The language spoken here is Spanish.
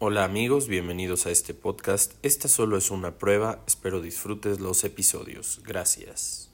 Hola amigos, bienvenidos a este podcast. Esta solo es una prueba, espero disfrutes los episodios. Gracias.